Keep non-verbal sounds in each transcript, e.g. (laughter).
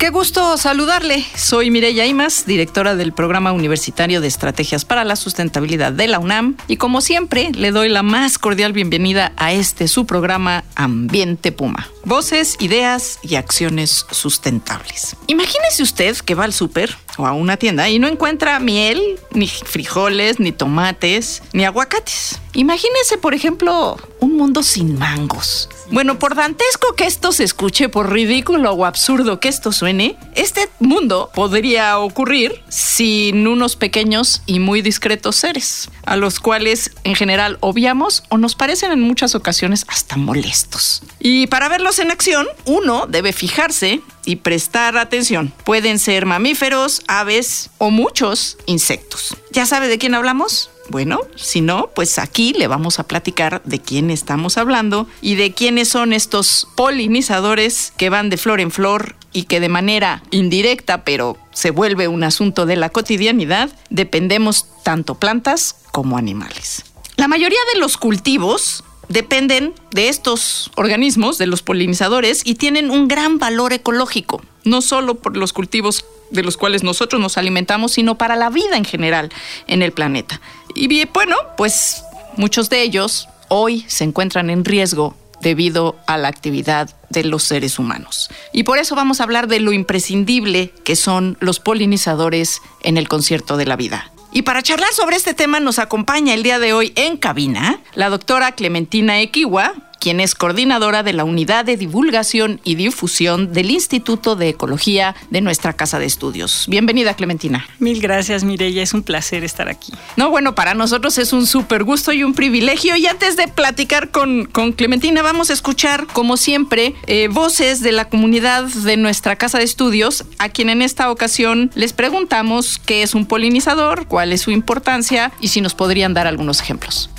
Qué gusto saludarle. Soy Mireya Imas, directora del Programa Universitario de Estrategias para la Sustentabilidad de la UNAM. Y como siempre, le doy la más cordial bienvenida a este su programa Ambiente Puma. Voces, ideas y acciones sustentables. Imagínese usted que va al súper o a una tienda y no encuentra miel, ni frijoles, ni tomates, ni aguacates. Imagínese, por ejemplo, un mundo sin mangos. Bueno, por dantesco que esto se escuche, por ridículo o absurdo que esto suene, este mundo podría ocurrir sin unos pequeños y muy discretos seres, a los cuales en general obviamos o nos parecen en muchas ocasiones hasta molestos. Y para verlos en acción, uno debe fijarse y prestar atención. Pueden ser mamíferos, aves o muchos insectos. ¿Ya sabe de quién hablamos? Bueno, si no, pues aquí le vamos a platicar de quién estamos hablando y de quiénes son estos polinizadores que van de flor en flor y que de manera indirecta, pero se vuelve un asunto de la cotidianidad, dependemos tanto plantas como animales. La mayoría de los cultivos dependen de estos organismos, de los polinizadores, y tienen un gran valor ecológico, no solo por los cultivos de los cuales nosotros nos alimentamos, sino para la vida en general en el planeta. Y bueno, pues muchos de ellos hoy se encuentran en riesgo debido a la actividad de los seres humanos. Y por eso vamos a hablar de lo imprescindible que son los polinizadores en el concierto de la vida. Y para charlar sobre este tema nos acompaña el día de hoy en cabina la doctora Clementina Equiwa, quien es coordinadora de la Unidad de Divulgación y Difusión del Instituto de Ecología de nuestra Casa de Estudios. Bienvenida, Clementina. Mil gracias, Mireya. Es un placer estar aquí. No, bueno, para nosotros es un súper gusto y un privilegio. Y antes de platicar con, con Clementina, vamos a escuchar, como siempre, eh, voces de la comunidad de nuestra Casa de Estudios, a quien en esta ocasión les preguntamos qué es un polinizador, cuál es su importancia y si nos podrían dar algunos ejemplos.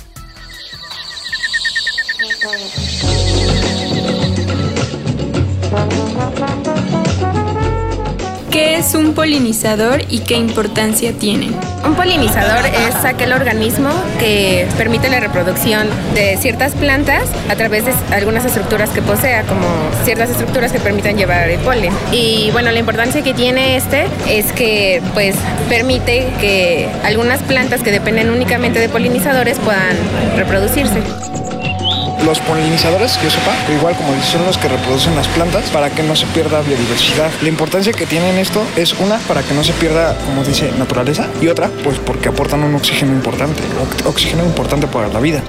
¿Qué es un polinizador y qué importancia tienen? Un polinizador es aquel organismo que permite la reproducción de ciertas plantas a través de algunas estructuras que posea, como ciertas estructuras que permitan llevar el polen. Y bueno, la importancia que tiene este es que pues permite que algunas plantas que dependen únicamente de polinizadores puedan reproducirse los polinizadores, que yo sepa, igual como son los que reproducen las plantas para que no se pierda biodiversidad. La importancia que tienen esto es una, para que no se pierda, como dice, naturaleza, y otra, pues porque aportan un oxígeno importante, oxígeno importante para la vida.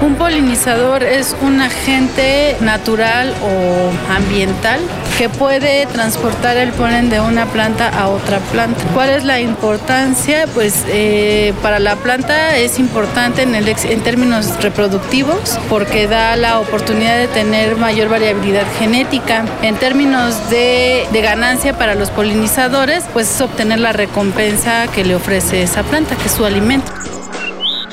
Un polinizador es un agente natural o ambiental que puede transportar el polen de una planta a otra planta. ¿Cuál es la importancia? Pues eh, para la planta es importante en, términos reproductivos porque da la oportunidad de tener mayor variabilidad genética. En términos de, de ganancia para los polinizadores, pues es obtener la recompensa que le ofrece esa planta, que es su alimento.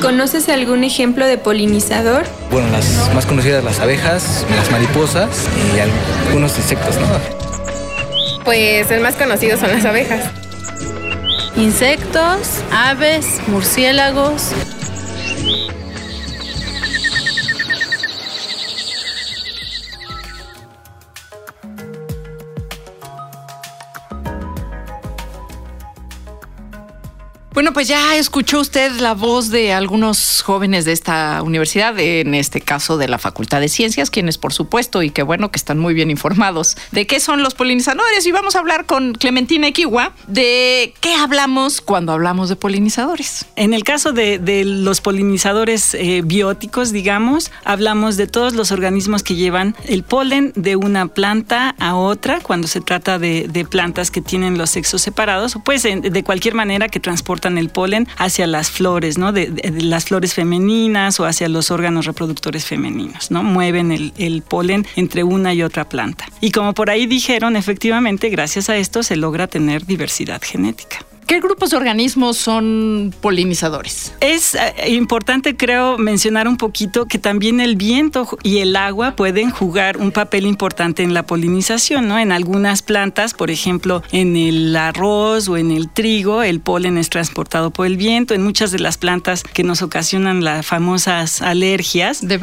¿Conoces algún ejemplo de polinizador? Bueno, las más conocidas las abejas, las mariposas y algunos insectos, ¿no? Pues el más conocido son las abejas. Insectos, aves, murciélagos. Bueno, pues ya escuchó usted la voz de algunos jóvenes de esta universidad, en este caso de la Facultad de Ciencias, quienes por supuesto y qué bueno que están muy bien informados de qué son los polinizadores. Y vamos a hablar con Clementina Equiwa de qué hablamos cuando hablamos de polinizadores. En el caso de, los polinizadores eh, bióticos, digamos, hablamos de todos los organismos que llevan el polen de una planta a otra cuando se trata de, plantas que tienen los sexos separados, pues de cualquier manera que transportan el polen hacia las flores, ¿no? De, las flores femeninas o hacia los órganos reproductores femeninos, ¿no? Mueven el polen entre una y otra planta. Y como por ahí dijeron, efectivamente, gracias a esto se logra tener diversidad genética. ¿Qué grupos de organismos son polinizadores? Es eh, importante, creo, mencionar un poquito que también el viento y el agua pueden jugar un papel importante en la polinización, ¿no? En algunas plantas, por ejemplo, en el arroz o en el trigo, el polen es transportado por el viento. En muchas de las plantas que nos ocasionan las famosas alergias. De,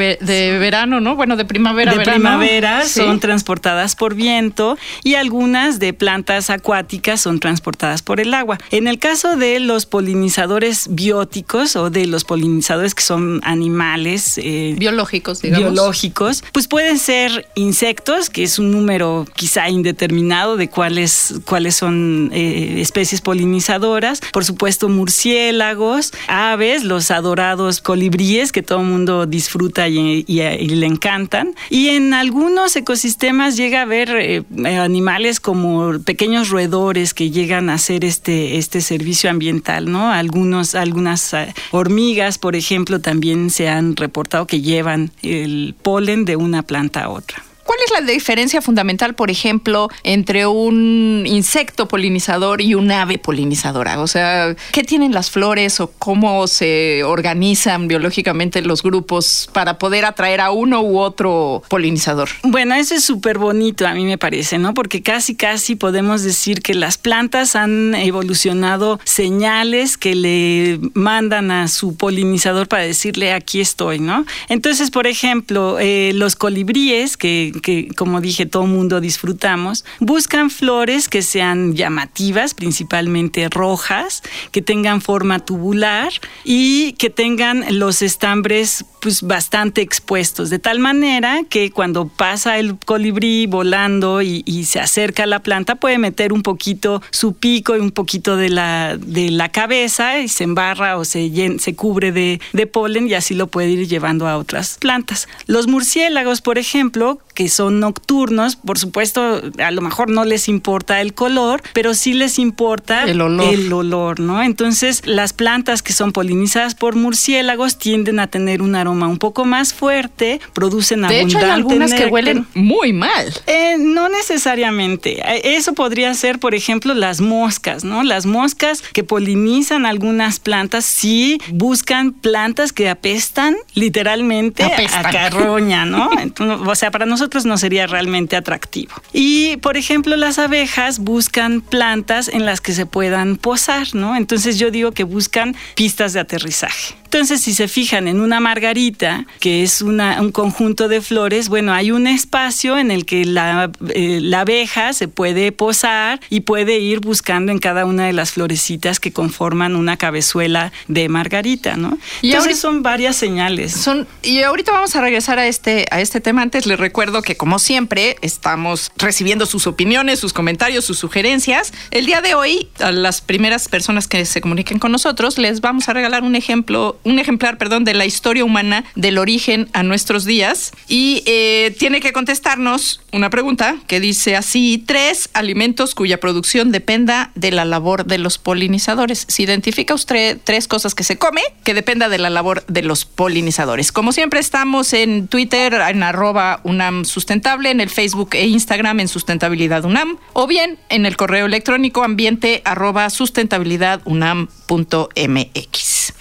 verano, ¿no? Bueno, de primavera, de primavera son transportadas por viento y algunas de plantas acuáticas son transportadas por el agua. En el caso de los polinizadores bióticos o de los polinizadores que son animales eh, biológicos, digamos. biológicos, pues pueden ser insectos, que es un número quizá indeterminado de cuáles cuáles son eh, especies polinizadoras, por supuesto murciélagos, aves, los adorados colibríes que todo el mundo disfruta y, le encantan, y en algunos ecosistemas llega a haber eh, animales como pequeños roedores que llegan a ser este este servicio ambiental, ¿no? Algunos, algunas eh, hormigas, por ejemplo, también se han reportado que llevan el polen de una planta a otra. ¿Cuál es la diferencia fundamental, por ejemplo, entre un insecto polinizador y un ave polinizadora? O sea, ¿qué tienen las flores o cómo se organizan biológicamente los grupos para poder atraer a uno u otro polinizador? Bueno, eso es súper bonito, a mí me parece, ¿no? Porque casi, casi podemos decir que las plantas han evolucionado señales que le mandan a su polinizador para decirle aquí estoy, ¿no? Entonces, por ejemplo, eh, los colibríes que que, como dije, todo mundo disfrutamos, buscan flores que sean llamativas, principalmente rojas, que tengan forma tubular y que tengan los estambres pues bastante expuestos, de tal manera que cuando pasa el colibrí volando y, se acerca a la planta puede meter un poquito su pico y un poquito de la, de la cabeza y se embarra o se, se cubre de, de polen y así lo puede ir llevando a otras plantas. Los murciélagos, por ejemplo, que son nocturnos, por supuesto, a lo mejor no les importa el color, pero sí les importa el olor, el olor ¿no? Entonces, las plantas que son polinizadas por murciélagos tienden a tener un aroma un poco más fuerte, producen de hecho, hay algunas que huelen muy mal. Eh, no necesariamente. Eh, eso podría ser, por ejemplo, las moscas, ¿no? Las moscas que polinizan algunas plantas sí buscan plantas que apestan literalmente a carroña, ¿no? (laughs) o sea, para nosotros no sería realmente atractivo. Y, por ejemplo, las abejas buscan plantas en las que se puedan posar, ¿no? Entonces yo digo que buscan pistas de aterrizaje. Entonces, si se fijan en una margarita, que es una, un conjunto de flores, bueno, hay un espacio en el que la, eh, la, abeja se puede posar y puede ir buscando en cada una de las florecitas que conforman una cabezuela de margarita, ¿no? Y Entonces son varias señales. Son, y ahorita vamos a regresar a este, a este tema. Antes les recuerdo que, como siempre, estamos recibiendo sus opiniones, sus comentarios, sus sugerencias. El día de hoy, a las primeras personas que se comuniquen con nosotros, les vamos a regalar un ejemplo un ejemplar, perdón, de la historia humana del origen a nuestros días y eh, tiene que contestarnos una pregunta que dice así, tres alimentos cuya producción dependa de la labor de los polinizadores. Si identifica usted tres cosas que se come, que dependa de la labor de los polinizadores. Como siempre estamos en Twitter, en arroba UNAM Sustentable, en el Facebook e Instagram en Sustentabilidad UNAM, o bien en el correo electrónico ambiente.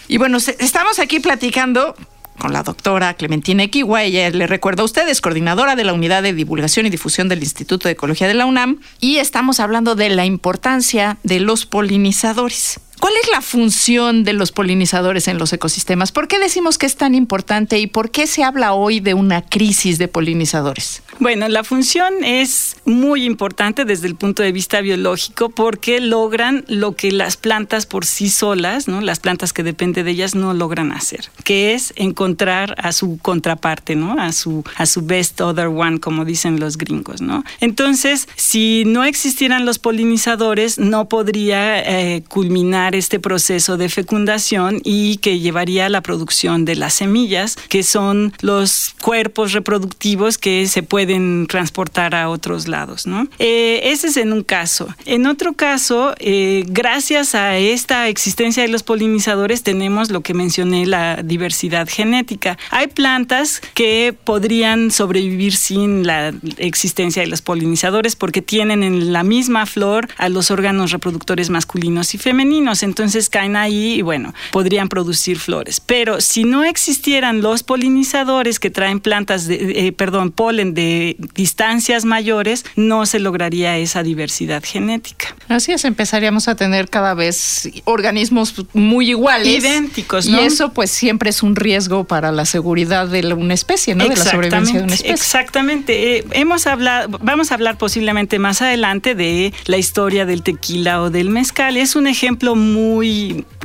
Y bueno, estamos aquí platicando con la doctora Clementina Equigua. Ella le recuerdo a ustedes, coordinadora de la Unidad de Divulgación y Difusión del Instituto de Ecología de la UNAM. Y estamos hablando de la importancia de los polinizadores. ¿Cuál es la función de los polinizadores en los ecosistemas? ¿Por qué decimos que es tan importante y por qué se habla hoy de una crisis de polinizadores? Bueno, la función es muy importante desde el punto de vista biológico porque logran lo que las plantas por sí solas, ¿no? Las plantas que dependen de ellas no logran hacer, que es encontrar a su contraparte, ¿no? A su a su best other one, como dicen los gringos, ¿no? Entonces, si no existieran los polinizadores, no podría eh, culminar terminar este proceso de fecundación y que llevaría a la producción de las semillas, que son los cuerpos reproductivos que se pueden transportar a otros lados. ¿no? Eh, ese es en un caso. En otro caso, eh, gracias a esta existencia de los polinizadores, tenemos lo que mencioné, la diversidad genética. Hay plantas que podrían sobrevivir sin la existencia de los polinizadores porque tienen en la misma flor a los órganos reproductores masculinos y femeninos. Entonces caen ahí y bueno, podrían producir flores. Pero si no existieran los polinizadores que traen plantas, de, eh, perdón, polen de distancias mayores, no se lograría esa diversidad genética. Así es, empezaríamos a tener cada vez organismos muy iguales. Idénticos, ¿no? Y eso pues siempre es un riesgo para la seguridad de una especie, ¿no? De la sobrevivencia de una especie. Exactamente. Eh, hemos hablado, vamos a hablar posiblemente más adelante de la historia del tequila o del mezcal. Es un ejemplo muy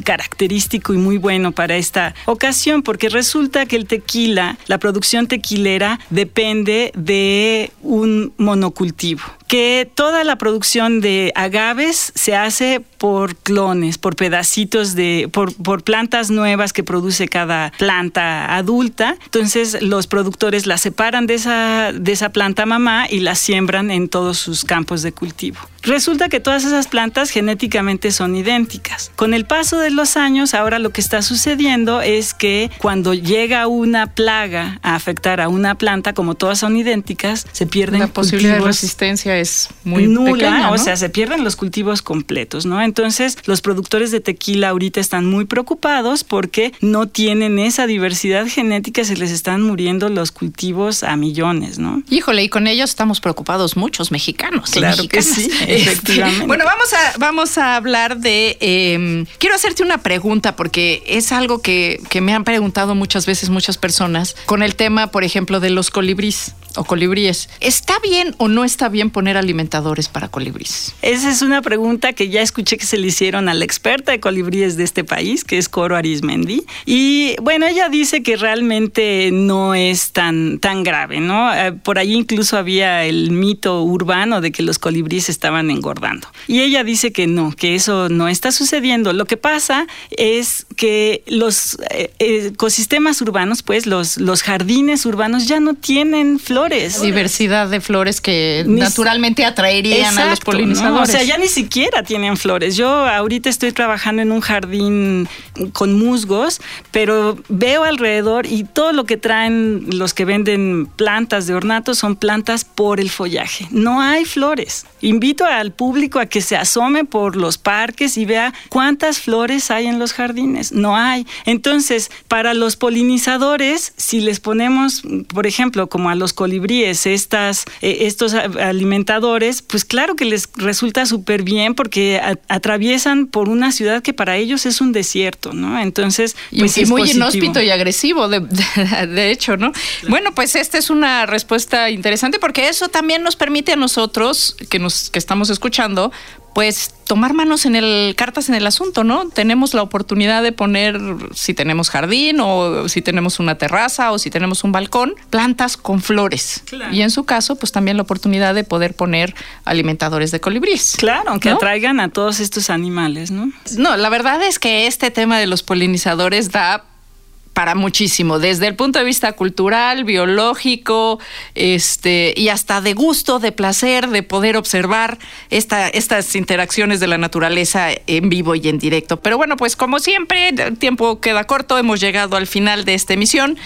característico y muy bueno para esta ocasión porque resulta que el tequila, la producción tequilera depende de un monocultivo que toda la producción de agaves se hace por clones, por pedacitos de, por, por, plantas nuevas que produce cada planta adulta. Entonces los productores la separan de esa, de esa planta mamá y la siembran en todos sus campos de cultivo. Resulta que todas esas plantas genéticamente son idénticas. Con el paso de los años, ahora lo que está sucediendo es que cuando llega una plaga a afectar a una planta, como todas son idénticas, se pierden la posibilidad de resistencia es muy nula, pequeña, ¿no? o sea, se pierden los cultivos completos, ¿no? Entonces, los productores de tequila ahorita están muy preocupados porque no tienen esa diversidad genética, se les están muriendo los cultivos a millones, ¿no? Híjole, y con ellos estamos preocupados muchos mexicanos. Claro mexicanas. que sí. (laughs) Efectivamente. Este, bueno, vamos a, vamos a hablar de. Eh, quiero hacerte una pregunta porque es algo que, que, me han preguntado muchas veces muchas personas con el tema, por ejemplo, de los colibríes o colibríes. ¿Está bien o no está bien poner alimentadores para colibríes? Esa es una pregunta que ya escuché que se le hicieron a la experta de colibríes de este país, que es Coro Arismendi. Y bueno, ella dice que realmente no es tan, tan grave, ¿no? Eh, por ahí incluso había el mito urbano de que los colibríes estaban engordando. Y ella dice que no, que eso no está sucediendo. Lo que pasa es que los eh, ecosistemas urbanos, pues los, los jardines urbanos ya no tienen flores. Diversidad de flores que ni naturalmente atraerían exacto, a los polinizadores. ¿no? O sea, ya ni siquiera tienen flores. Yo ahorita estoy trabajando en un jardín con musgos, pero veo alrededor y todo lo que traen los que venden plantas de ornato son plantas por el follaje. No hay flores. Invito al público a que se asome por los parques y vea cuántas flores hay en los jardines. No hay. Entonces, para los polinizadores, si les ponemos, por ejemplo, como a los colibríes, estas, eh, estos alimentadores, pues claro que les resulta súper bien porque a, atraviesan por una ciudad que para ellos es un desierto, ¿no? Entonces, pues y, es muy positivo. inhóspito y agresivo, de, de, de hecho, ¿no? Claro. Bueno, pues esta es una respuesta interesante porque eso también nos permite a nosotros, que, nos, que estamos escuchando, pues tomar manos en el cartas en el asunto, ¿no? Tenemos la oportunidad de poner si tenemos jardín o si tenemos una terraza o si tenemos un balcón, plantas con flores. Claro. Y en su caso, pues también la oportunidad de poder poner alimentadores de colibríes. Claro, que ¿no? atraigan a todos estos animales, ¿no? No, la verdad es que este tema de los polinizadores da para muchísimo, desde el punto de vista cultural, biológico, este, y hasta de gusto, de placer, de poder observar esta, estas interacciones de la naturaleza en vivo y en directo. Pero bueno, pues como siempre, el tiempo queda corto, hemos llegado al final de esta emisión.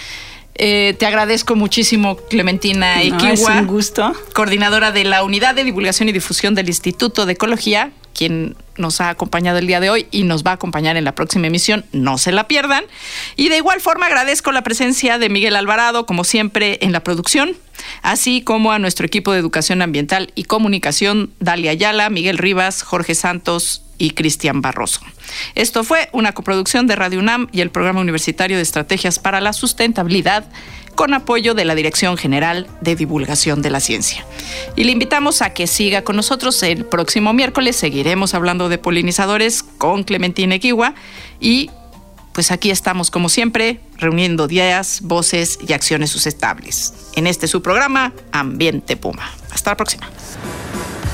Eh, te agradezco muchísimo, Clementina no, es un gusto. coordinadora de la Unidad de Divulgación y Difusión del Instituto de Ecología, quien nos ha acompañado el día de hoy y nos va a acompañar en la próxima emisión. No se la pierdan. Y de igual forma agradezco la presencia de Miguel Alvarado, como siempre, en la producción, así como a nuestro equipo de Educación Ambiental y Comunicación, Dalia Ayala, Miguel Rivas, Jorge Santos y Cristian Barroso. Esto fue una coproducción de Radio UNAM y el Programa Universitario de Estrategias para la Sustentabilidad con apoyo de la Dirección General de Divulgación de la Ciencia. Y le invitamos a que siga con nosotros el próximo miércoles. Seguiremos hablando de polinizadores con Clementina Equiwa y pues aquí estamos como siempre reuniendo ideas, voces y acciones sustentables. En este su programa Ambiente Puma. Hasta la próxima.